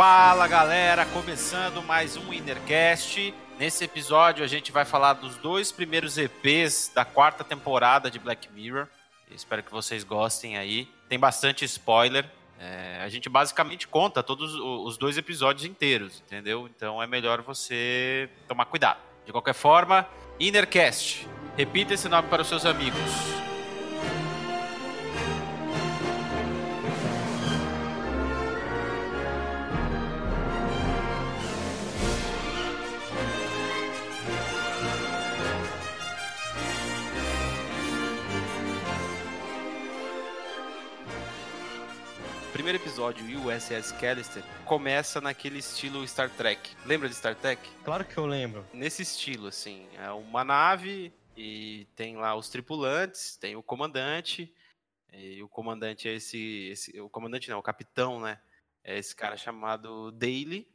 Fala galera, começando mais um Innercast. Nesse episódio a gente vai falar dos dois primeiros EPs da quarta temporada de Black Mirror. espero que vocês gostem aí. Tem bastante spoiler. É, a gente basicamente conta todos os dois episódios inteiros, entendeu? Então é melhor você tomar cuidado. De qualquer forma, Innercast. Repita esse nome para os seus amigos. Primeiro episódio, USS Callister, começa naquele estilo Star Trek. Lembra de Star Trek? Claro que eu lembro. Nesse estilo, assim. É uma nave e tem lá os tripulantes, tem o comandante. E o comandante é esse, esse. O comandante não, o capitão, né? É esse cara chamado Daily.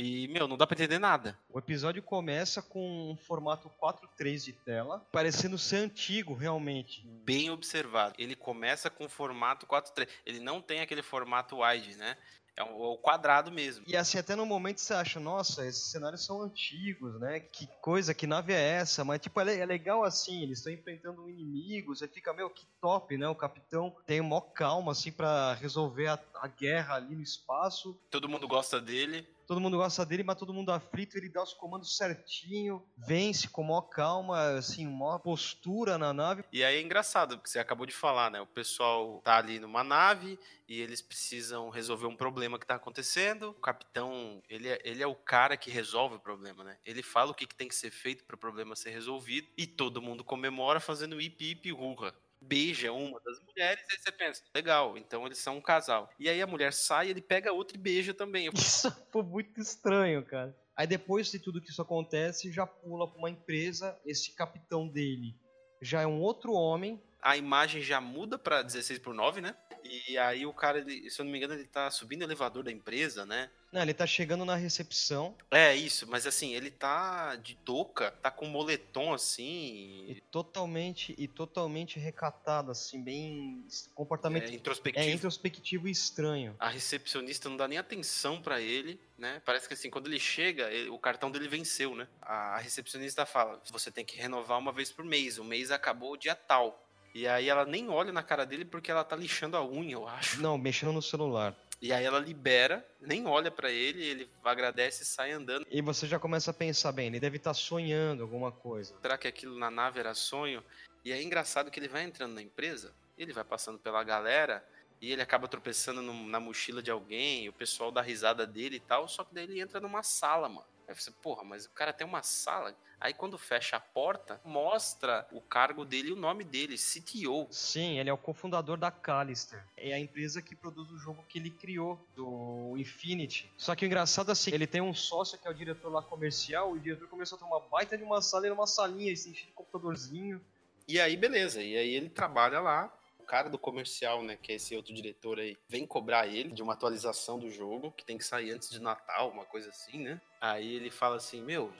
E, meu, não dá pra entender nada. O episódio começa com um formato 4.3 de tela, parecendo ser antigo, realmente. Bem observado. Ele começa com formato 4.3. Ele não tem aquele formato wide, né? É o quadrado mesmo. E assim, até no momento você acha, nossa, esses cenários são antigos, né? Que coisa, que nave é essa? Mas, tipo, é, legal assim, eles estão enfrentando um inimigo, você fica, meu, que top, né? O capitão tem mó calma, assim, para resolver a, a guerra ali no espaço. Todo mundo gosta dele todo mundo gosta dele, mas todo mundo aflito, ele dá os comandos certinho, vence com maior calma, assim, maior postura na nave. E aí é engraçado, porque você acabou de falar, né? O pessoal tá ali numa nave e eles precisam resolver um problema que tá acontecendo. O capitão, ele é, ele é o cara que resolve o problema, né? Ele fala o que, que tem que ser feito para o problema ser resolvido e todo mundo comemora fazendo hip hip hurra beija uma das mulheres, aí você pensa, legal, então eles são um casal. E aí a mulher sai, ele pega outra e beija também. Isso foi muito estranho, cara. Aí depois de tudo que isso acontece, já pula pra uma empresa, esse capitão dele já é um outro homem. A imagem já muda pra 16 por 9, né? E aí o cara, ele, se eu não me engano, ele tá subindo o elevador da empresa, né? Não, ele tá chegando na recepção. É, isso, mas assim, ele tá de touca, tá com moletom assim. E totalmente, e totalmente recatado, assim, bem. Comportamento. É introspectivo. É introspectivo e estranho. A recepcionista não dá nem atenção para ele, né? Parece que assim, quando ele chega, ele, o cartão dele venceu, né? A recepcionista fala: você tem que renovar uma vez por mês, o mês acabou dia tal. E aí ela nem olha na cara dele porque ela tá lixando a unha, eu acho. Não, mexendo no celular. E aí ela libera, nem olha para ele, ele agradece e sai andando. E você já começa a pensar, bem, ele deve estar tá sonhando alguma coisa. Será que aquilo na nave era sonho? E é engraçado que ele vai entrando na empresa, ele vai passando pela galera e ele acaba tropeçando no, na mochila de alguém, o pessoal dá risada dele e tal, só que daí ele entra numa sala, mano. Aí você, porra, mas o cara tem uma sala. Aí quando fecha a porta, mostra o cargo dele e o nome dele, CTO. Sim, ele é o cofundador da Callister. É a empresa que produz o jogo que ele criou, do Infinity. Só que o engraçado é assim, ele tem um sócio que é o diretor lá comercial, e o diretor começou a ter uma baita de uma sala e uma salinha, assim, cheio de computadorzinho. E aí, beleza. E aí ele trabalha lá cara do comercial, né, que é esse outro diretor aí, vem cobrar ele de uma atualização do jogo, que tem que sair antes de Natal, uma coisa assim, né? Aí ele fala assim: Meu,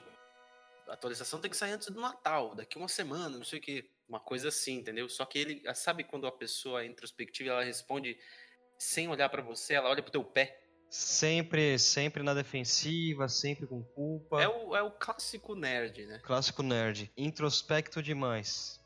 a atualização tem que sair antes do Natal, daqui uma semana, não sei o que. Uma coisa assim, entendeu? Só que ele, sabe quando a pessoa é introspectiva, ela responde sem olhar para você, ela olha pro teu pé. Sempre, sempre na defensiva, sempre com culpa. É o, é o clássico nerd, né? Clássico nerd. Introspecto demais.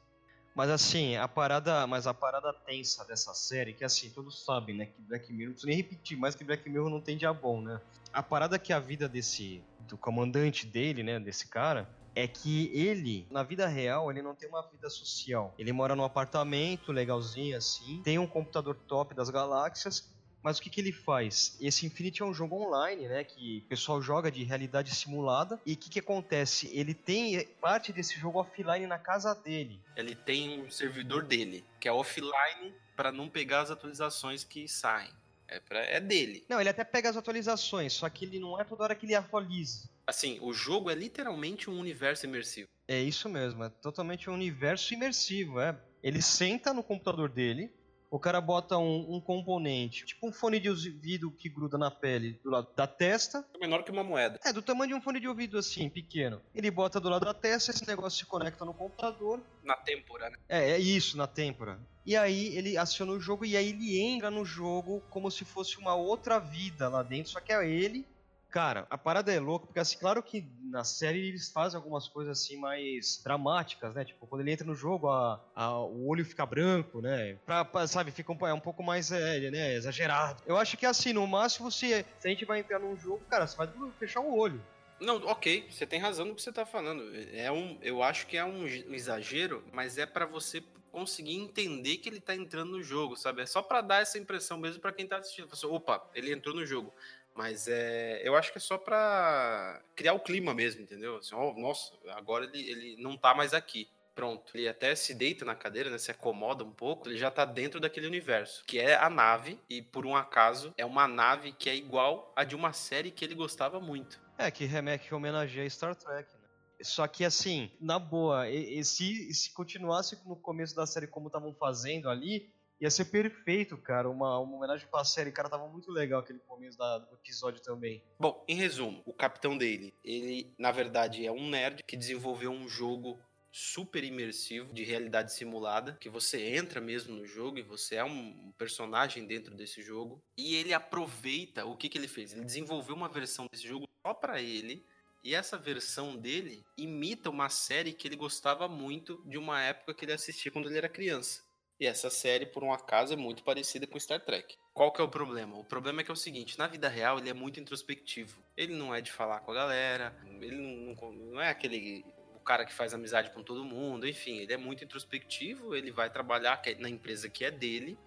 Mas assim, a parada, mas a parada tensa dessa série, que assim, todos sabem, né, que Black Mirror, não preciso nem repetir mais que Black Mirror não tem diabão, né? A parada que a vida desse do comandante dele, né, desse cara, é que ele, na vida real, ele não tem uma vida social. Ele mora num apartamento legalzinho assim, tem um computador top das galáxias mas o que, que ele faz? Esse Infinity é um jogo online, né? Que o pessoal joga de realidade simulada. E o que, que acontece? Ele tem parte desse jogo offline na casa dele. Ele tem um servidor dele, que é offline para não pegar as atualizações que saem. É, pra, é dele. Não, ele até pega as atualizações, só que ele não é toda hora que ele atualiza. Assim, o jogo é literalmente um universo imersivo. É isso mesmo, é totalmente um universo imersivo, é. Ele senta no computador dele, o cara bota um, um, componente, tipo um fone de ouvido que gruda na pele do lado da testa. É menor que uma moeda. É, do tamanho de um fone de ouvido assim, pequeno. Ele bota do lado da testa, esse negócio se conecta no computador. Na têmpora, né? É, é isso, na têmpora. E aí ele aciona o jogo e aí ele entra no jogo como se fosse uma outra vida lá dentro, só que é ele Cara, a parada é louca, porque assim, claro que na série eles fazem algumas coisas assim mais dramáticas, né? Tipo, quando ele entra no jogo, a, a o olho fica branco, né? Pra, pra, sabe, fica um, é um pouco mais é, né, exagerado. Eu acho que assim, no máximo, se, se a gente vai entrar num jogo, cara, você vai fechar o olho. Não, ok, você tem razão no que você tá falando. É um, eu acho que é um exagero, mas é para você conseguir entender que ele tá entrando no jogo, sabe? É só para dar essa impressão mesmo para quem tá assistindo. Assim, Opa, ele entrou no jogo. Mas é, eu acho que é só para criar o clima mesmo, entendeu? Assim, oh, nossa, agora ele, ele não tá mais aqui. Pronto. Ele até se deita na cadeira, né? Se acomoda um pouco. Ele já tá dentro daquele universo. Que é a nave. E por um acaso, é uma nave que é igual a de uma série que ele gostava muito. É, que remete que homenageia Star Trek, né? Só que assim, na boa, e, e se, se continuasse no começo da série como estavam fazendo ali, Ia ser perfeito, cara. Uma, uma homenagem pra série. Cara, tava muito legal aquele começo da, do episódio também. Bom, em resumo, o capitão dele, ele, na verdade, é um nerd que desenvolveu um jogo super imersivo de realidade simulada, que você entra mesmo no jogo e você é um personagem dentro desse jogo. E ele aproveita o que, que ele fez. Ele desenvolveu uma versão desse jogo só para ele. E essa versão dele imita uma série que ele gostava muito de uma época que ele assistia quando ele era criança. E essa série, por um acaso, é muito parecida com Star Trek. Qual que é o problema? O problema é que é o seguinte, na vida real ele é muito introspectivo. Ele não é de falar com a galera, ele não, não, não é aquele cara que faz amizade com todo mundo, enfim, ele é muito introspectivo, ele vai trabalhar é na empresa que é dele,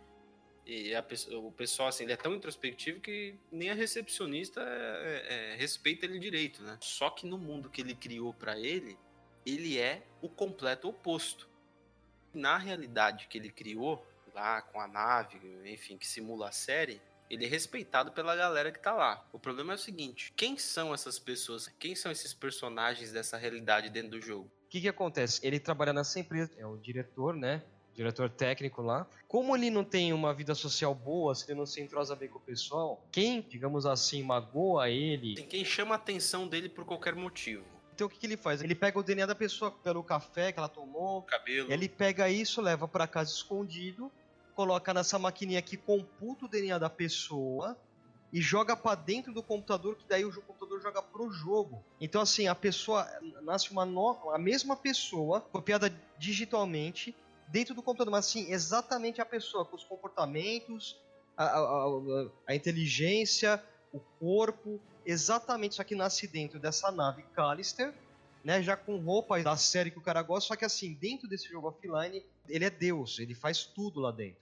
e o pessoal, assim, ele é tão introspectivo que nem a recepcionista é, é, é respeita ele direito, né? Só que no mundo que ele criou para ele, ele é o completo oposto na realidade que ele criou, lá com a nave, enfim, que simula a série, ele é respeitado pela galera que tá lá. O problema é o seguinte: quem são essas pessoas? Quem são esses personagens dessa realidade dentro do jogo? O que, que acontece? Ele trabalha nessa empresa, é o diretor, né? diretor técnico lá. Como ele não tem uma vida social boa, se ele não se entrosa bem com o pessoal, quem, digamos assim, magoa ele. Quem chama a atenção dele por qualquer motivo. Então o que, que, ele faz? Ele pega o DNA da pessoa pelo café que ela tomou, cabelo. Ele pega isso, leva para casa escondido, coloca nessa maquininha que computa o DNA da pessoa e joga para dentro do computador, que daí o computador joga pro jogo. Então assim, a pessoa nasce uma nova, a mesma pessoa copiada digitalmente dentro do computador, mas assim, exatamente a pessoa com os comportamentos, a, a, a, a inteligência, o corpo, exatamente, só que nasce dentro dessa nave Callister, né, já com roupa da série que o cara gosta, só que assim, dentro desse jogo offline, ele é Deus, ele faz tudo lá dentro.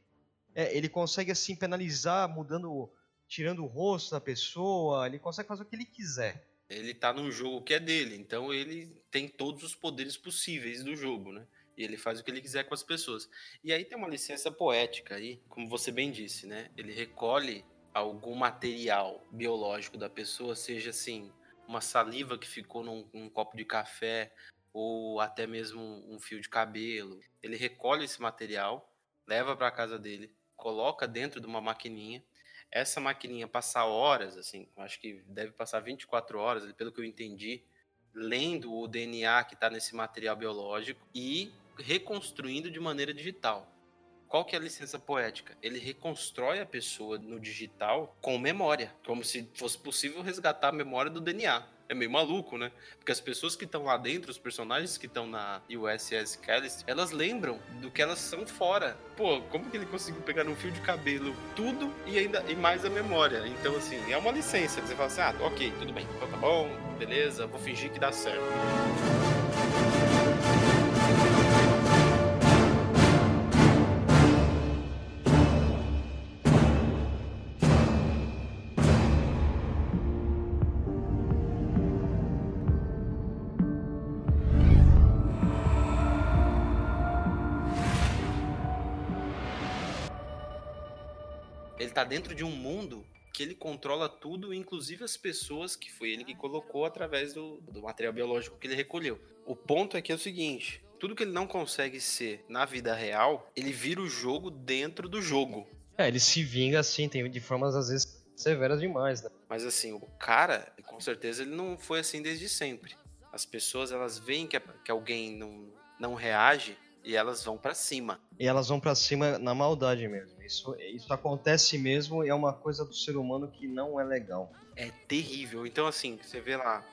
É, ele consegue assim penalizar, mudando, tirando o rosto da pessoa, ele consegue fazer o que ele quiser. Ele tá num jogo que é dele, então ele tem todos os poderes possíveis do jogo, né? E ele faz o que ele quiser com as pessoas. E aí tem uma licença poética aí, como você bem disse, né? Ele recolhe algum material biológico da pessoa, seja assim, uma saliva que ficou num, num copo de café ou até mesmo um fio de cabelo. Ele recolhe esse material, leva para casa dele, coloca dentro de uma maquininha. Essa maquininha passa horas, assim, acho que deve passar 24 horas, pelo que eu entendi, lendo o DNA que está nesse material biológico e reconstruindo de maneira digital. Qual que é a licença poética? Ele reconstrói a pessoa no digital com memória, como se fosse possível resgatar a memória do DNA. É meio maluco, né? Porque as pessoas que estão lá dentro, os personagens que estão na USS Callister, elas lembram do que elas são fora. Pô, como que ele conseguiu pegar num fio de cabelo tudo e ainda e mais a memória? Então, assim, é uma licença. Você fala assim, ah, ok, tudo bem, então tá bom, beleza, vou fingir que dá certo. Tá dentro de um mundo que ele controla tudo, inclusive as pessoas que foi ele que colocou através do, do material biológico que ele recolheu. O ponto é que é o seguinte: tudo que ele não consegue ser na vida real, ele vira o jogo dentro do jogo. É, ele se vinga assim, tem de formas às vezes severas demais, né? Mas assim, o cara, com certeza ele não foi assim desde sempre. As pessoas, elas veem que, que alguém não, não reage e elas vão para cima. E elas vão para cima na maldade mesmo. Isso, isso acontece mesmo e é uma coisa do ser humano que não é legal. É terrível. Então, assim, você vê lá.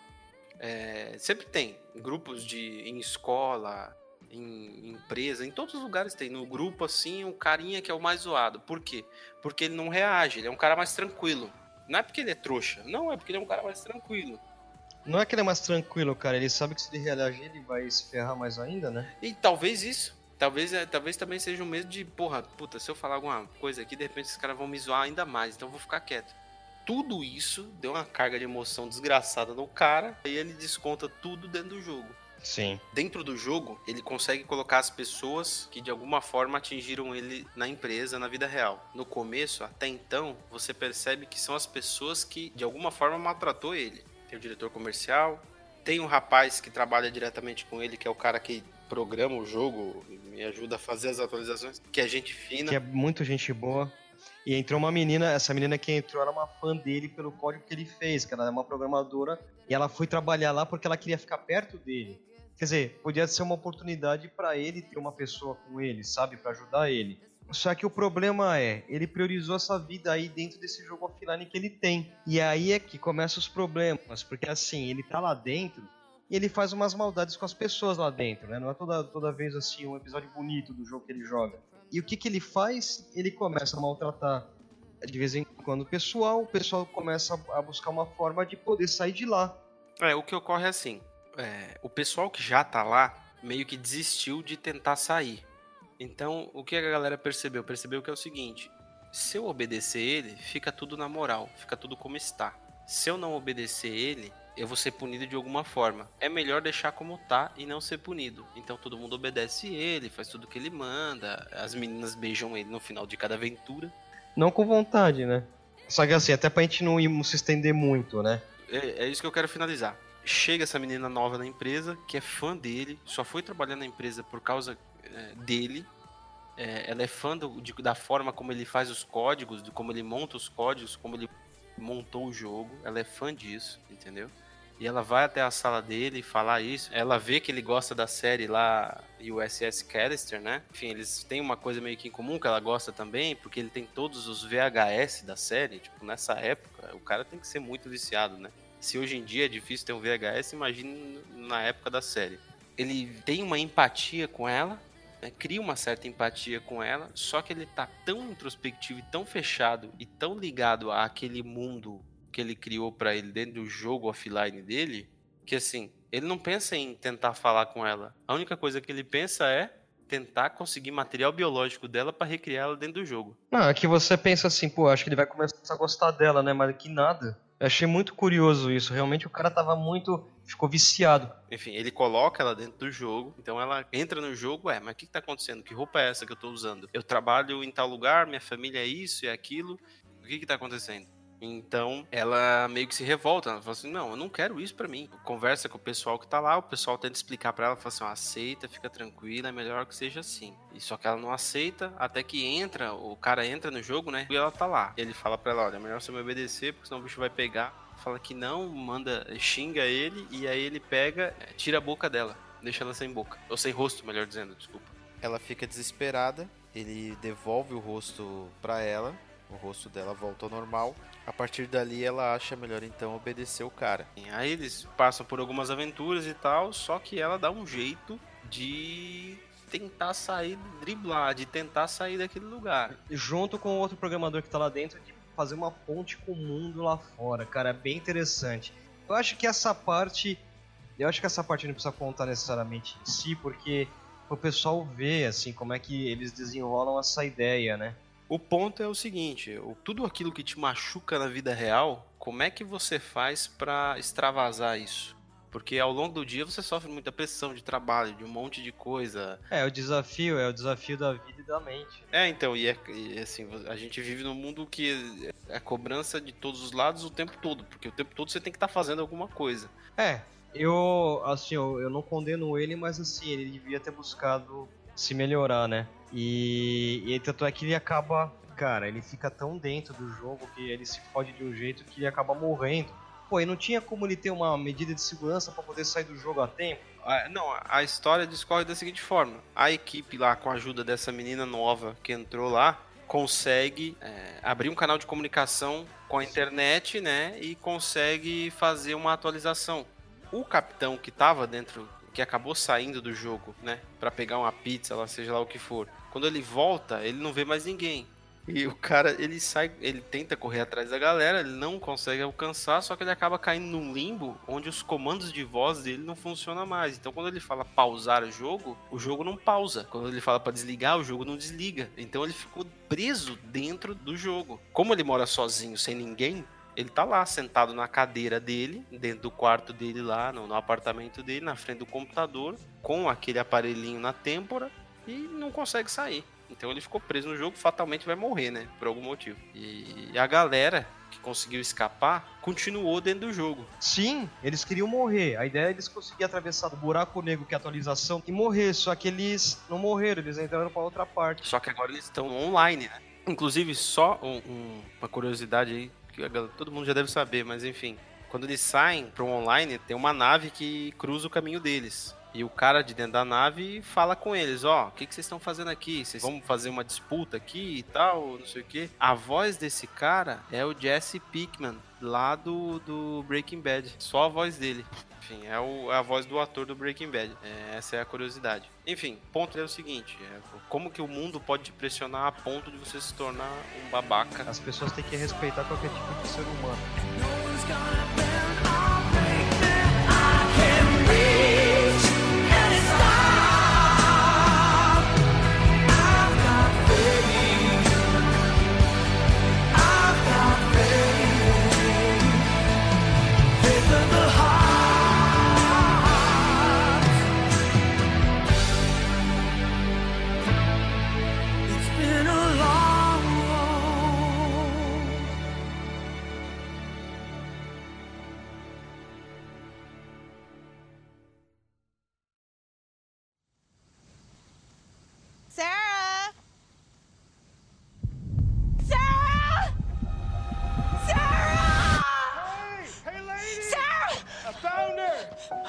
É, sempre tem grupos de em escola, em empresa, em todos os lugares tem. No grupo, assim, um carinha que é o mais zoado. Por quê? Porque ele não reage, ele é um cara mais tranquilo. Não é porque ele é trouxa, não, é porque ele é um cara mais tranquilo. Não é que ele é mais tranquilo, cara. Ele sabe que se ele reagir, ele vai se ferrar mais ainda, né? E talvez isso. Talvez, é, talvez também seja o medo de, porra, puta, se eu falar alguma coisa aqui, de repente esses caras vão me zoar ainda mais, então eu vou ficar quieto. Tudo isso deu uma carga de emoção desgraçada no cara, e ele desconta tudo dentro do jogo. Sim. Dentro do jogo, ele consegue colocar as pessoas que de alguma forma atingiram ele na empresa, na vida real. No começo, até então, você percebe que são as pessoas que de alguma forma maltratou ele. Tem o diretor comercial, tem um rapaz que trabalha diretamente com ele, que é o cara que programa o jogo, me ajuda a fazer as atualizações, que é gente fina. Que é muito gente boa. E entrou uma menina, essa menina que entrou era uma fã dele pelo código que ele fez, que ela é uma programadora, e ela foi trabalhar lá porque ela queria ficar perto dele. Quer dizer, podia ser uma oportunidade para ele ter uma pessoa com ele, sabe, para ajudar ele. Só que o problema é, ele priorizou essa vida aí dentro desse jogo offline que ele tem. E aí é que começam os problemas, porque assim, ele tá lá dentro e ele faz umas maldades com as pessoas lá dentro, né? Não é toda, toda vez assim um episódio bonito do jogo que ele joga. E o que que ele faz? Ele começa a maltratar de vez em quando o pessoal, o pessoal começa a buscar uma forma de poder sair de lá. É, o que ocorre é assim, é, o pessoal que já tá lá meio que desistiu de tentar sair. Então, o que a galera percebeu? Percebeu que é o seguinte: se eu obedecer ele, fica tudo na moral, fica tudo como está. Se eu não obedecer ele, eu vou ser punido de alguma forma. É melhor deixar como tá e não ser punido. Então todo mundo obedece ele, faz tudo que ele manda. As meninas beijam ele no final de cada aventura. Não com vontade, né? Só que assim, até pra gente não se estender muito, né? É, é isso que eu quero finalizar chega essa menina nova na empresa, que é fã dele, só foi trabalhar na empresa por causa é, dele. É, ela é fã do, de, da forma como ele faz os códigos, de como ele monta os códigos, como ele montou o jogo. Ela é fã disso, entendeu? E ela vai até a sala dele falar isso. Ela vê que ele gosta da série lá, USS Callister, né? Enfim, eles têm uma coisa meio que em comum que ela gosta também, porque ele tem todos os VHS da série. Tipo, nessa época, o cara tem que ser muito viciado, né? Se hoje em dia é difícil ter um VHS, imagine na época da série. Ele tem uma empatia com ela, né, cria uma certa empatia com ela, só que ele tá tão introspectivo e tão fechado e tão ligado àquele mundo que ele criou para ele dentro do jogo offline dele, que assim, ele não pensa em tentar falar com ela. A única coisa que ele pensa é tentar conseguir material biológico dela para recriar ela dentro do jogo. Não, é que você pensa assim, pô, acho que ele vai começar a gostar dela, né? Mas que nada. Eu achei muito curioso isso. Realmente o cara tava muito. ficou viciado. Enfim, ele coloca ela dentro do jogo. Então ela entra no jogo, é, mas o que, que tá acontecendo? Que roupa é essa que eu tô usando? Eu trabalho em tal lugar, minha família é isso é aquilo. O que que tá acontecendo? Então, ela meio que se revolta. Ela fala assim: Não, eu não quero isso para mim. Conversa com o pessoal que tá lá, o pessoal tenta explicar para ela, fala assim: aceita, fica tranquila, é melhor que seja assim. E só que ela não aceita, até que entra, o cara entra no jogo, né? E ela tá lá. Ele fala pra ela: Olha, é melhor você me obedecer, porque senão o bicho vai pegar. Fala que não, manda, xinga ele, e aí ele pega, tira a boca dela, deixa ela sem boca. Ou sem rosto, melhor dizendo, desculpa. Ela fica desesperada, ele devolve o rosto pra ela, o rosto dela volta ao normal. A partir dali ela acha melhor então obedecer o cara. Aí eles passam por algumas aventuras e tal, só que ela dá um jeito de tentar sair, driblar, de tentar sair daquele lugar. Junto com o outro programador que tá lá dentro, de fazer uma ponte com o mundo lá fora, cara, é bem interessante. Eu acho que essa parte, eu acho que essa parte não precisa contar necessariamente em si, porque o pessoal vê assim como é que eles desenrolam essa ideia, né? O ponto é o seguinte, tudo aquilo que te machuca na vida real, como é que você faz para extravasar isso? Porque ao longo do dia você sofre muita pressão de trabalho, de um monte de coisa. É, o desafio, é o desafio da vida e da mente. É, então, e, é, e assim, a gente vive num mundo que é cobrança de todos os lados o tempo todo, porque o tempo todo você tem que estar tá fazendo alguma coisa. É, Eu, assim, eu, eu não condeno ele, mas assim, ele devia ter buscado se melhorar, né? E, e tanto é que ele acaba, cara, ele fica tão dentro do jogo que ele se fode de um jeito que ele acaba morrendo. Pô, e não tinha como ele ter uma medida de segurança para poder sair do jogo a tempo? Ah, não, a história discorre da seguinte forma: a equipe lá, com a ajuda dessa menina nova que entrou lá, consegue é, abrir um canal de comunicação com a internet, né? E consegue fazer uma atualização. O capitão que estava dentro, que acabou saindo do jogo, né? Para pegar uma pizza, lá seja lá o que for. Quando ele volta, ele não vê mais ninguém. E o cara, ele sai, ele tenta correr atrás da galera, ele não consegue alcançar, só que ele acaba caindo num limbo onde os comandos de voz dele não funcionam mais. Então quando ele fala pausar o jogo, o jogo não pausa. Quando ele fala para desligar, o jogo não desliga. Então ele ficou preso dentro do jogo. Como ele mora sozinho, sem ninguém, ele tá lá sentado na cadeira dele, dentro do quarto dele lá, no, no apartamento dele, na frente do computador, com aquele aparelhinho na têmpora e não consegue sair. Então ele ficou preso no jogo, fatalmente vai morrer, né? Por algum motivo. E a galera que conseguiu escapar continuou dentro do jogo. Sim, eles queriam morrer. A ideia é eles conseguirem atravessar o buraco negro que é a atualização e morrer. Só que eles não morreram, eles entraram para outra parte. Só que agora eles estão online, né? Inclusive, só um, um, uma curiosidade aí, que galera, todo mundo já deve saber, mas enfim. Quando eles saem para um online, tem uma nave que cruza o caminho deles. E o cara de dentro da nave fala com eles, ó, oh, o que, que vocês estão fazendo aqui? Vocês vão fazer uma disputa aqui e tal, não sei o quê. A voz desse cara é o Jesse Pickman, lá do, do Breaking Bad. Só a voz dele. Enfim, é, o, é a voz do ator do Breaking Bad. É, essa é a curiosidade. Enfim, ponto é o seguinte: é, como que o mundo pode te pressionar a ponto de você se tornar um babaca? As pessoas têm que respeitar qualquer tipo de ser humano.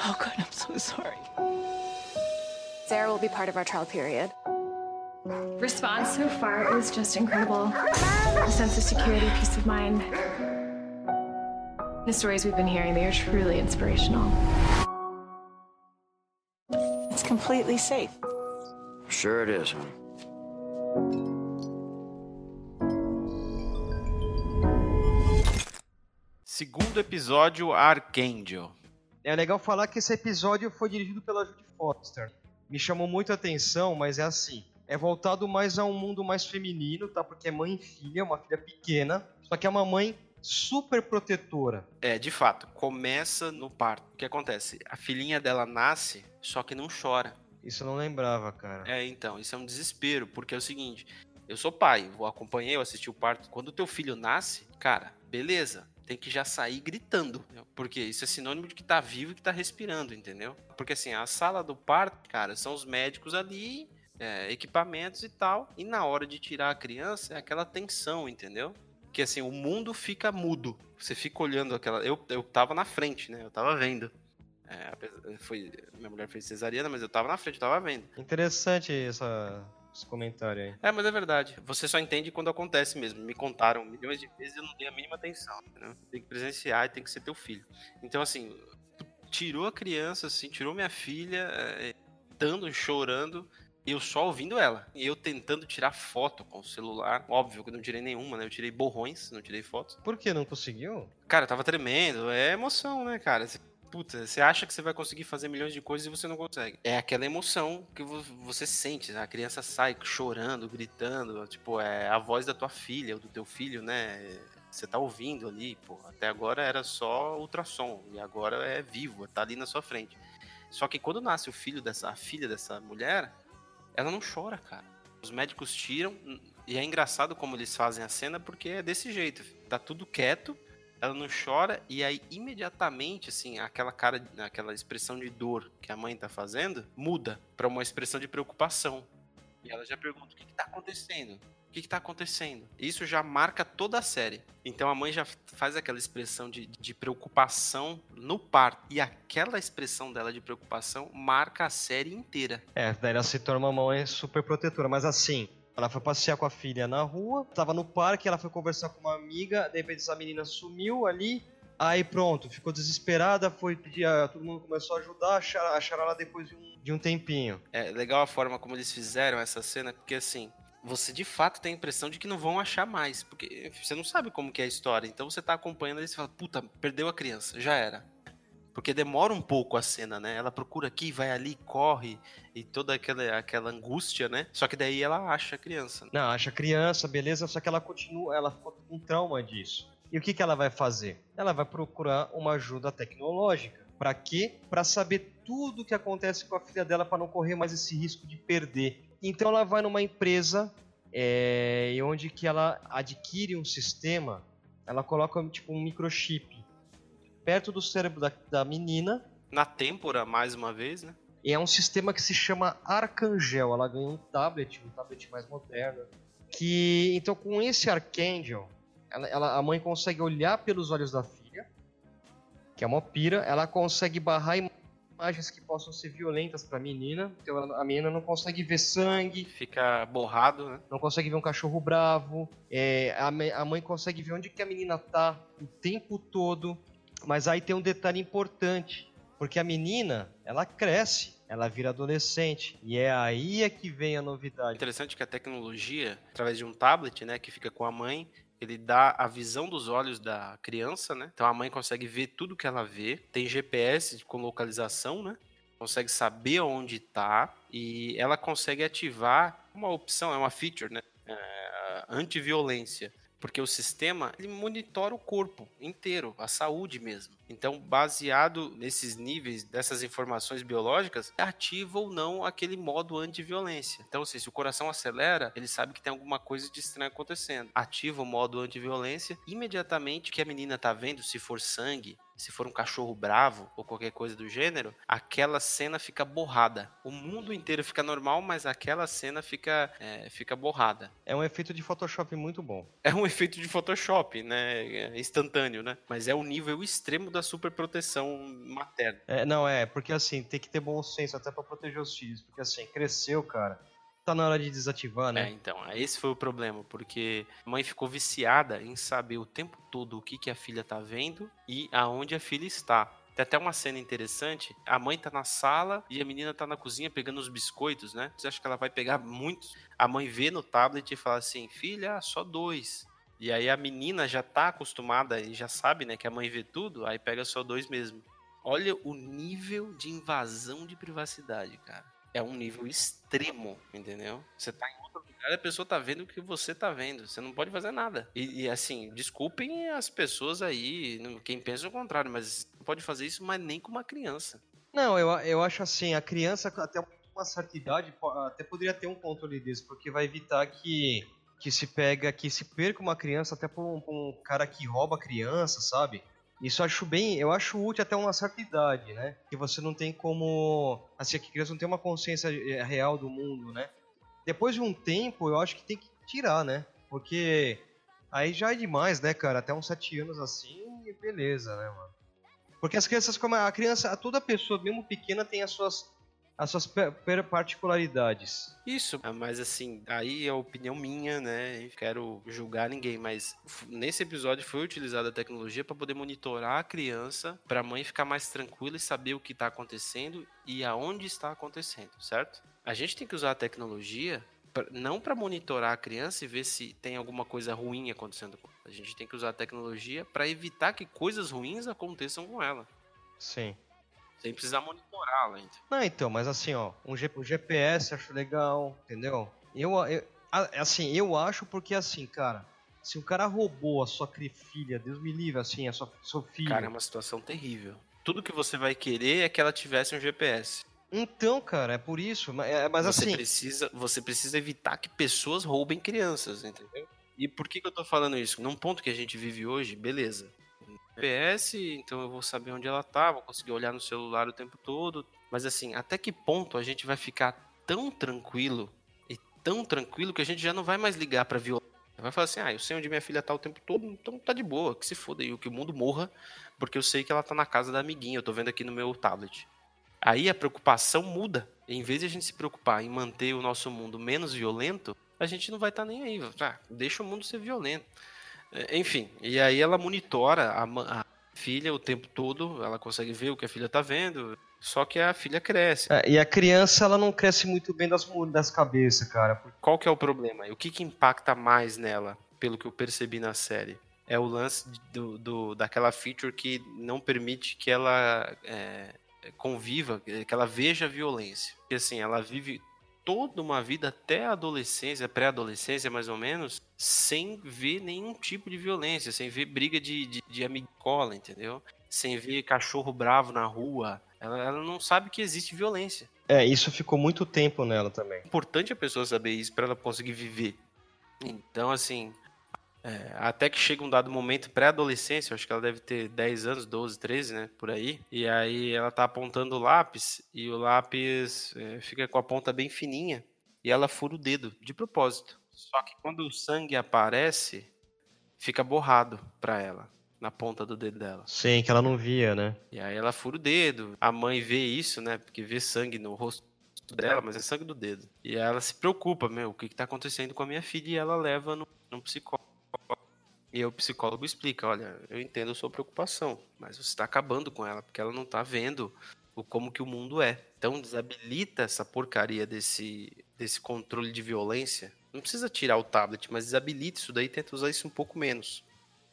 Oh, be part of our trial period. Response so far is just incredible. A sense of security, peace of mind. The stories we've been hearing, they are truly inspirational. It's completely safe. Sure it is, huh? Segundo episódio, Archangel. É legal falar que esse episódio foi dirigido pela Judy Foster. me chamou muito a atenção, mas é assim. É voltado mais a um mundo mais feminino, tá? Porque é mãe e filha, uma filha pequena. Só que é uma mãe super protetora. É, de fato. Começa no parto. O que acontece? A filhinha dela nasce, só que não chora. Isso eu não lembrava, cara. É, então. Isso é um desespero, porque é o seguinte. Eu sou pai, eu acompanhei, eu assisti o parto. Quando o teu filho nasce, cara, beleza tem que já sair gritando. Porque isso é sinônimo de que tá vivo e que tá respirando, entendeu? Porque assim, a sala do parto, cara, são os médicos ali, é, equipamentos e tal. E na hora de tirar a criança é aquela tensão, entendeu? Que assim, o mundo fica mudo. Você fica olhando aquela. Eu, eu tava na frente, né? Eu tava vendo. É, foi, minha mulher fez cesariana, mas eu tava na frente, eu tava vendo. Interessante essa esse comentário aí. É, mas é verdade. Você só entende quando acontece mesmo. Me contaram milhões de vezes e eu não dei a mínima atenção. Né? Tem que presenciar e tem que ser teu filho. Então, assim, tirou a criança, assim, tirou minha filha, é, dando, chorando, eu só ouvindo ela. E eu tentando tirar foto com o celular. Óbvio que eu não tirei nenhuma, né? Eu tirei borrões, não tirei fotos. Por que não conseguiu? Cara, tava tremendo. É emoção, né, cara? Puta, você acha que você vai conseguir fazer milhões de coisas e você não consegue. É aquela emoção que você sente, né? a criança sai chorando, gritando, tipo, é a voz da tua filha ou do teu filho, né? Você tá ouvindo ali, pô. Até agora era só ultrassom e agora é vivo, tá ali na sua frente. Só que quando nasce o filho dessa, a filha dessa mulher, ela não chora, cara. Os médicos tiram e é engraçado como eles fazem a cena porque é desse jeito. Tá tudo quieto ela não chora e aí imediatamente, assim, aquela cara, aquela expressão de dor que a mãe tá fazendo muda para uma expressão de preocupação. E ela já pergunta: o que, que tá acontecendo? O que, que tá acontecendo? Isso já marca toda a série. Então a mãe já faz aquela expressão de, de preocupação no parto. E aquela expressão dela de preocupação marca a série inteira. É, daí ela se torna uma mãe super protetora. Mas assim, ela foi passear com a filha na rua, tava no parque, ela foi conversar com uma amiga, de repente essa menina sumiu ali, aí pronto, ficou desesperada, foi pedir, todo mundo começou a ajudar, acharam, acharam ela depois de um, de um tempinho. É legal a forma como eles fizeram essa cena, porque assim, você de fato tem a impressão de que não vão achar mais, porque você não sabe como que é a história, então você tá acompanhando e você fala, puta, perdeu a criança, já era. Porque demora um pouco a cena, né? Ela procura aqui, vai ali, corre, e toda aquela, aquela angústia, né? Só que daí ela acha a criança. Não, acha a criança, beleza, só que ela continua, ela ficou com trauma disso. E o que, que ela vai fazer? Ela vai procurar uma ajuda tecnológica. Para quê? Para saber tudo o que acontece com a filha dela para não correr mais esse risco de perder. Então ela vai numa empresa é, onde que ela adquire um sistema, ela coloca tipo um microchip perto do cérebro da, da menina. Na têmpora, mais uma vez, né? E é um sistema que se chama Arcangel. Ela ganhou um tablet, um tablet mais moderno. Que então com esse Arcangel, ela, ela, a mãe consegue olhar pelos olhos da filha, que é uma pira. Ela consegue barrar imagens que possam ser violentas para a menina. Então a menina não consegue ver sangue. Fica borrado, né? Não consegue ver um cachorro bravo. É, a, a mãe consegue ver onde que a menina tá o tempo todo. Mas aí tem um detalhe importante. Porque a menina, ela cresce, ela vira adolescente. E é aí é que vem a novidade. Interessante que a tecnologia, através de um tablet, né, que fica com a mãe, ele dá a visão dos olhos da criança, né? Então a mãe consegue ver tudo que ela vê. Tem GPS com localização, né? Consegue saber onde está e ela consegue ativar uma opção, é uma feature, né? É, antiviolência porque o sistema ele monitora o corpo inteiro, a saúde mesmo. Então, baseado nesses níveis dessas informações biológicas, ativa ou não aquele modo antiviolência. Então, assim, se o coração acelera, ele sabe que tem alguma coisa de estranho acontecendo. Ativa o modo antiviolência, imediatamente que a menina tá vendo, se for sangue, se for um cachorro bravo ou qualquer coisa do gênero, aquela cena fica borrada. O mundo inteiro fica normal, mas aquela cena fica, é, fica borrada. É um efeito de Photoshop muito bom. É um efeito de Photoshop, né? É instantâneo, né? Mas é o nível extremo da superproteção materna. É, não, é, porque assim, tem que ter bom senso até para proteger os filhos. Porque assim, cresceu, cara tá na hora de desativar, né? É, então, esse foi o problema, porque a mãe ficou viciada em saber o tempo todo o que, que a filha tá vendo e aonde a filha está. Tem até uma cena interessante, a mãe tá na sala e a menina tá na cozinha pegando os biscoitos, né? Você acha que ela vai pegar muitos? A mãe vê no tablet e fala assim, filha, só dois. E aí a menina já tá acostumada e já sabe, né, que a mãe vê tudo, aí pega só dois mesmo. Olha o nível de invasão de privacidade, cara é um nível extremo, entendeu? Você tá em outro lugar a pessoa tá vendo o que você tá vendo. Você não pode fazer nada. E, e, assim, desculpem as pessoas aí, quem pensa o contrário, mas não pode fazer isso, mas nem com uma criança. Não, eu, eu acho assim, a criança até uma certa idade até poderia ter um controle disso, porque vai evitar que, que se pega, que se perca uma criança até por um, por um cara que rouba a criança, sabe? Isso eu acho bem, eu acho útil até uma certa idade, né? Que você não tem como, assim, que criança não tem uma consciência eh, real do mundo, né? Depois de um tempo, eu acho que tem que tirar, né? Porque aí já é demais, né, cara? Até uns sete anos assim, beleza, né, mano? Porque as crianças, como a criança, toda pessoa, mesmo pequena, tem as suas as suas particularidades. Isso, ah, mas assim, aí é a opinião minha, né? Quero julgar ninguém, mas nesse episódio foi utilizada a tecnologia para poder monitorar a criança, para a mãe ficar mais tranquila e saber o que está acontecendo e aonde está acontecendo, certo? A gente tem que usar a tecnologia pra, não para monitorar a criança e ver se tem alguma coisa ruim acontecendo. A gente tem que usar a tecnologia para evitar que coisas ruins aconteçam com ela. Sim. Sem precisar monitorá-la ainda. Não, então, mas assim, ó, um, G, um GPS acho legal, entendeu? Eu, eu, assim, eu acho porque assim, cara, se o cara roubou a sua filha, Deus me livre, assim, a sua, sua filha. Cara, é uma situação terrível. Tudo que você vai querer é que ela tivesse um GPS. Então, cara, é por isso. Mas, é, mas você assim. Precisa, você precisa evitar que pessoas roubem crianças, entendeu? E por que, que eu tô falando isso? Num ponto que a gente vive hoje, beleza PS, então eu vou saber onde ela tá, vou conseguir olhar no celular o tempo todo. Mas assim, até que ponto a gente vai ficar tão tranquilo e tão tranquilo que a gente já não vai mais ligar pra violência? Vai falar assim, ah, eu sei onde minha filha tá o tempo todo, então tá de boa, que se foda aí, que o mundo morra, porque eu sei que ela tá na casa da amiguinha, eu tô vendo aqui no meu tablet. Aí a preocupação muda. Em vez de a gente se preocupar em manter o nosso mundo menos violento, a gente não vai estar tá nem aí. Ah, deixa o mundo ser violento. É, enfim, e aí ela monitora a, a, filha o tempo todo, ela consegue ver o que a filha tá vendo, só que a filha cresce. É, e a criança, ela não cresce muito bem das, das cabeças, cara. Qual que é o problema? O que, que impacta mais nela, pelo que eu percebi na série? É o lance do, do daquela feature que não permite que ela é, conviva, que ela veja a violência. Porque assim, ela vive toda uma vida até a adolescência, pré-adolescência mais ou menos, sem ver nenhum tipo de violência, sem ver briga de, de, de amigola, entendeu? Sem ver cachorro bravo na rua. Ela, ela não sabe que existe violência. É, isso ficou muito tempo nela também. É importante a pessoa saber isso para ela conseguir viver. Então, assim, é, até que chega um dado momento pré-adolescência, acho que ela deve ter 10 anos, 12, 13, né? Por aí. E aí ela tá apontando o lápis e o lápis é, fica com a ponta bem fininha e ela fura o dedo, de propósito. Só que quando o sangue aparece, fica borrado pra ela, na ponta do dedo dela. Sim, que ela não via, né? E aí ela fura o dedo. A mãe vê isso, né? Porque vê sangue no rosto dela, mas é sangue do dedo. E aí ela se preocupa, meu, o que, que tá acontecendo com a minha filha? E ela leva no, num psicólogo e o psicólogo explica, olha, eu entendo a sua preocupação, mas você está acabando com ela, porque ela não está vendo o como que o mundo é. Então desabilita essa porcaria desse, desse controle de violência. Não precisa tirar o tablet, mas desabilita isso daí, tenta usar isso um pouco menos.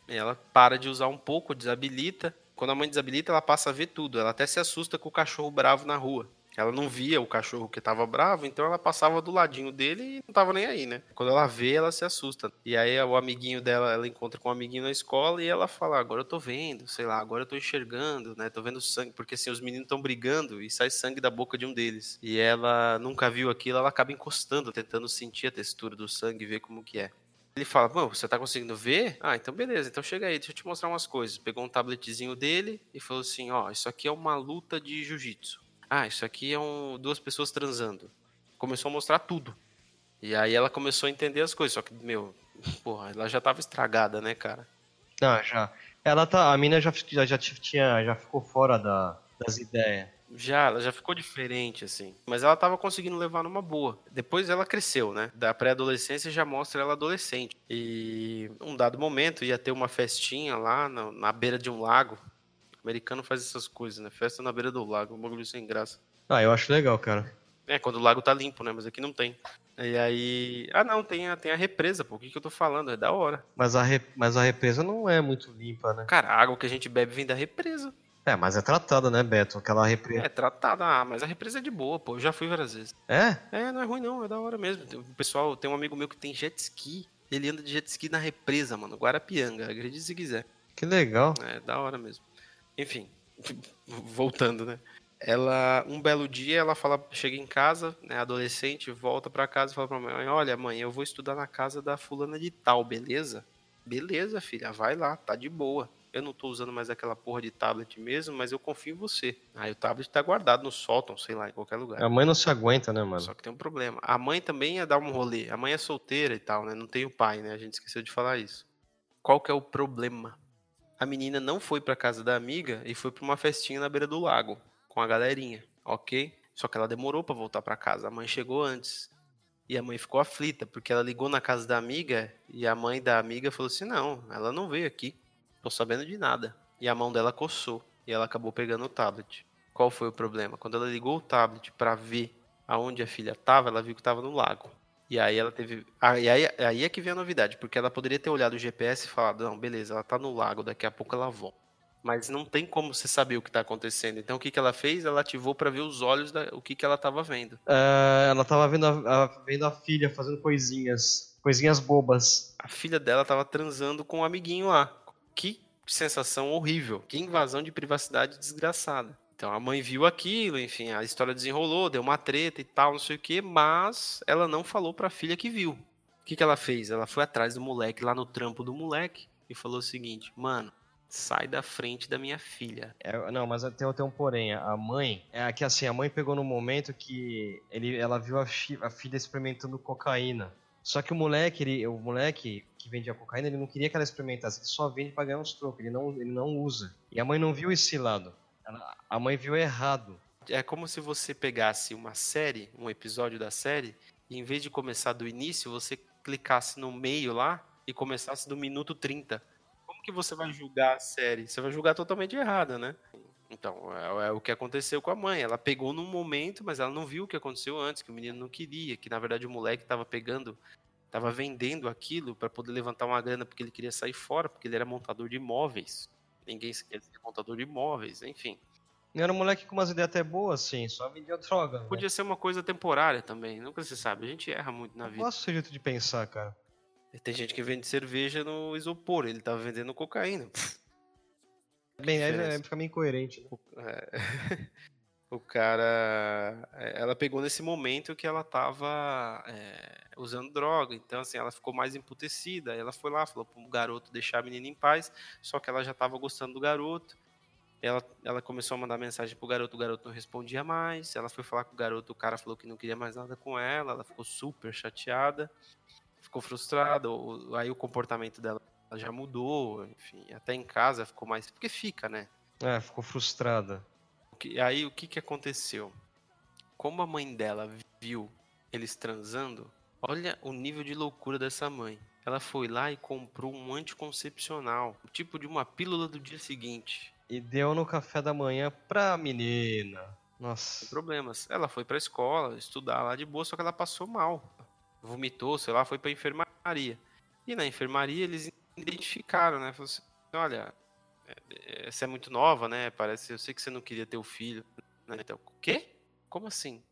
E ela para de usar um pouco, desabilita. Quando a mãe desabilita, ela passa a ver tudo. Ela até se assusta com o cachorro bravo na rua. Ela não via o cachorro que tava bravo, então ela passava do ladinho dele e não tava nem aí, né? Quando ela vê, ela se assusta. E aí o amiguinho dela, ela encontra com um amiguinho na escola e ela fala: "Agora eu tô vendo, sei lá, agora eu tô enxergando, né? Tô vendo sangue, porque assim os meninos estão brigando e sai sangue da boca de um deles. E ela nunca viu aquilo, ela acaba encostando, tentando sentir a textura do sangue, ver como que é. Ele fala, pô, você tá conseguindo ver? Ah, então beleza, então chega aí, deixa eu te mostrar umas coisas. Pegou um tabletzinho dele e falou assim, ó, isso aqui é uma luta de jiu-jitsu. Ah, isso aqui é um, duas pessoas transando. Começou a mostrar tudo. E aí ela começou a entender as coisas. Só que, meu, porra, ela já tava estragada, né, cara? Ah, já. Ela tá. A mina já, já, já tinha. Já ficou fora da, das ideias. Já, ela já ficou diferente, assim. Mas ela tava conseguindo levar numa boa. Depois ela cresceu, né? Da pré-adolescência já mostra ela adolescente. E um dado momento ia ter uma festinha lá na, na beira de um lago. O americano faz essas coisas, né? Festa na beira do lago, um bagulho sem graça. Ah, eu acho legal, cara. É, quando o lago tá limpo, né? Mas aqui não tem. E aí. Ah, não, tem a, tem a represa, pô. O que, que eu tô falando? É da hora. Mas a, re... mas a represa não é muito limpa, né? Cara, a água que a gente bebe vem da represa. É, mas é tratada, né, Beto? Aquela represa. É tratada, ah, mas a represa é de boa, pô. Eu já fui várias vezes. É? É, não é ruim não, é da hora mesmo. O pessoal, tem um amigo meu que tem jet ski. Ele anda de jet ski na represa, mano. Guarapianga, acredite se quiser. Que legal. É, da hora mesmo. Enfim, voltando, né? Ela, um belo dia, ela fala, chega em casa, né, adolescente, volta para casa e fala pra mãe: Olha, mãe, eu vou estudar na casa da fulana de tal, beleza? Beleza, filha, vai lá, tá de boa. Eu não tô usando mais aquela porra de tablet mesmo, mas eu confio em você. Aí o tablet tá guardado no sótão, sei lá, em qualquer lugar. A mãe não se aguenta, né, mano? Só que tem um problema. A mãe também ia dar um rolê. A mãe é solteira e tal, né? Não tem o pai, né? A gente esqueceu de falar isso. Qual que é o problema? A menina não foi para casa da amiga e foi para uma festinha na beira do lago com a galerinha, ok? Só que ela demorou para voltar para casa. A mãe chegou antes e a mãe ficou aflita porque ela ligou na casa da amiga e a mãe da amiga falou assim: "Não, ela não veio aqui. Tô sabendo de nada". E a mão dela coçou e ela acabou pegando o tablet. Qual foi o problema? Quando ela ligou o tablet para ver aonde a filha estava, ela viu que estava no lago. E aí ela teve. Aí, aí, aí é que vem a novidade, porque ela poderia ter olhado o GPS e falado, não, beleza, ela tá no lago, daqui a pouco ela volta. Mas não tem como você saber o que está acontecendo. Então o que, que ela fez? Ela ativou para ver os olhos da, o que, que ela estava vendo. É, ela estava vendo a, a, vendo a filha fazendo coisinhas, coisinhas bobas. A filha dela estava transando com um amiguinho lá. Que sensação horrível. Que invasão de privacidade desgraçada. Então a mãe viu aquilo, enfim, a história desenrolou, deu uma treta e tal, não sei o que, mas ela não falou para a filha que viu. O que, que ela fez? Ela foi atrás do moleque lá no trampo do moleque e falou o seguinte: Mano, sai da frente da minha filha. É, não, mas tem, tem um porém. A mãe, é que assim, a mãe pegou no momento que ele, ela viu a, a filha experimentando cocaína. Só que o moleque, ele, o moleque que vendia cocaína, ele não queria que ela experimentasse, ele só vende pra ganhar uns trocos, ele não, ele não usa. E a mãe não viu esse lado. A mãe viu errado. É como se você pegasse uma série, um episódio da série, e em vez de começar do início, você clicasse no meio lá e começasse do minuto 30. Como que você vai julgar a série? Você vai julgar totalmente errada, né? Então, é, é, o que aconteceu com a mãe. Ela pegou num momento, mas ela não viu o que aconteceu antes, que o menino não queria, que na verdade o moleque estava pegando, estava vendendo aquilo para poder levantar uma grana porque ele queria sair fora, porque ele era montador de imóveis. Ninguém quer ser montador de imóveis, enfim. Era um moleque com umas ideias até boas, assim, só vendia droga. Né? Podia ser uma coisa temporária também, nunca se sabe. A gente erra muito na vida. Nossa, esse jeito de pensar, cara. Tem gente que vende cerveja no isopor, ele tava vendendo cocaína. Bem, aí fica meio incoerente. Né? O, é... o cara. É, ela pegou nesse momento que ela tava é, usando droga, então assim, ela ficou mais emputecida. Ela foi lá, falou pro garoto deixar a menina em paz, só que ela já tava gostando do garoto. Ela, ela começou a mandar mensagem pro garoto, o garoto não respondia mais. Ela foi falar com o garoto, o cara falou que não queria mais nada com ela. Ela ficou super chateada, ficou frustrada. Aí o comportamento dela já mudou, enfim, até em casa ficou mais. Porque fica, né? É, ficou frustrada. Aí o que, que aconteceu? Como a mãe dela viu eles transando, olha o nível de loucura dessa mãe. Ela foi lá e comprou um anticoncepcional, tipo de uma pílula do dia seguinte. E deu no café da manhã pra menina. Nossa. Sem problemas. Ela foi pra escola, estudar lá de boa, só que ela passou mal. Vomitou, sei lá, foi pra enfermaria. E na enfermaria eles identificaram, né? Falaram assim, olha, você é muito nova, né? Parece, eu sei que você não queria ter o filho. Né? Então, o quê? Como assim?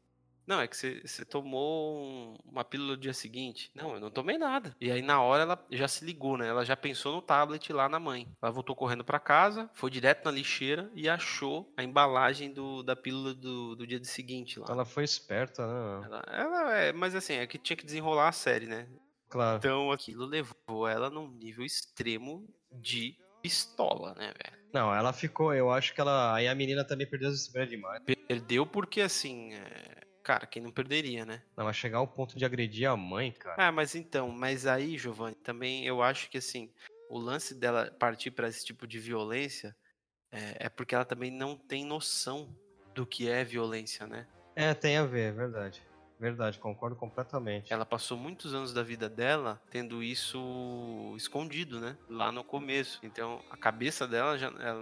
Não, é que você, você tomou um, uma pílula no dia seguinte. Não, eu não tomei nada. E aí, na hora, ela já se ligou, né? Ela já pensou no tablet lá na mãe. Ela voltou correndo para casa, foi direto na lixeira e achou a embalagem do, da pílula do, do dia seguinte lá. Ela foi esperta, né? Ela, ela é, mas assim, é que tinha que desenrolar a série, né? Claro. Então aquilo levou ela num nível extremo de pistola, né, velho? Não, ela ficou, eu acho que ela. Aí a menina também perdeu esse demais. Perdeu porque assim. É Cara, quem não perderia, né? Não, mas chegar ao ponto de agredir a mãe, cara. Ah, mas então, mas aí, Giovanni, também eu acho que assim, o lance dela partir para esse tipo de violência é, é, porque ela também não tem noção do que é violência, né? É, tem a ver, é verdade. Verdade, concordo completamente. Ela passou muitos anos da vida dela tendo isso escondido, né? Lá no começo. Então, a cabeça dela já ela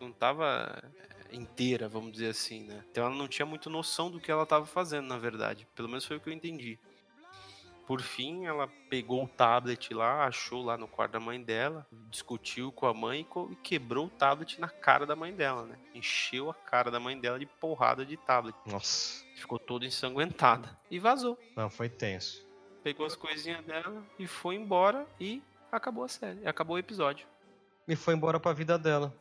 não estava inteira, vamos dizer assim, né? Então ela não tinha muito noção do que ela estava fazendo, na verdade. Pelo menos foi o que eu entendi. Por fim, ela pegou o tablet lá, achou lá no quarto da mãe dela, discutiu com a mãe e quebrou o tablet na cara da mãe dela, né? Encheu a cara da mãe dela de porrada de tablet. Nossa. Ficou toda ensanguentada. E vazou. Não, foi tenso. Pegou as coisinhas dela e foi embora e acabou a série. Acabou o episódio. E foi embora pra vida dela.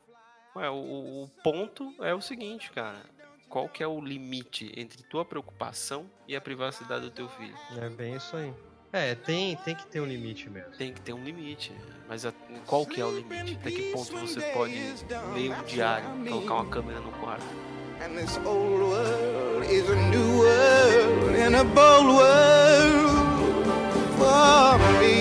Ué, o, o ponto é o seguinte, cara. Qual que é o limite entre tua preocupação e a privacidade do teu filho? É bem isso aí. É, tem, tem que ter um limite mesmo. Tem que ter um limite. Mas a, qual que é o limite? Até que ponto você pode ler um diário, colocar uma câmera no quarto? And this old world is a new world and a bold world for me.